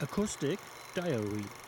Acoustic Diary.